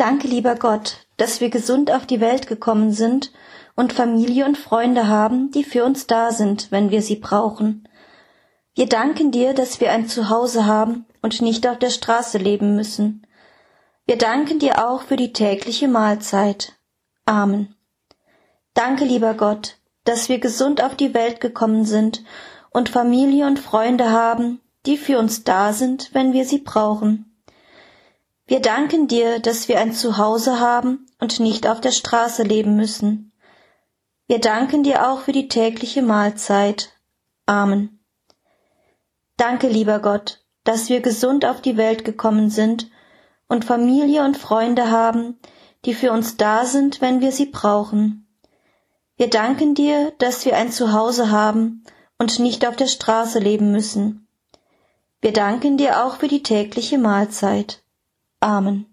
Danke, lieber Gott, dass wir gesund auf die Welt gekommen sind und Familie und Freunde haben, die für uns da sind, wenn wir sie brauchen. Wir danken dir, dass wir ein Zuhause haben und nicht auf der Straße leben müssen. Wir danken dir auch für die tägliche Mahlzeit. Amen. Danke, lieber Gott, dass wir gesund auf die Welt gekommen sind und Familie und Freunde haben, die für uns da sind, wenn wir sie brauchen. Wir danken dir, dass wir ein Zuhause haben und nicht auf der Straße leben müssen. Wir danken dir auch für die tägliche Mahlzeit. Amen. Danke, lieber Gott, dass wir gesund auf die Welt gekommen sind und Familie und Freunde haben, die für uns da sind, wenn wir sie brauchen. Wir danken dir, dass wir ein Zuhause haben und nicht auf der Straße leben müssen. Wir danken dir auch für die tägliche Mahlzeit. Amen.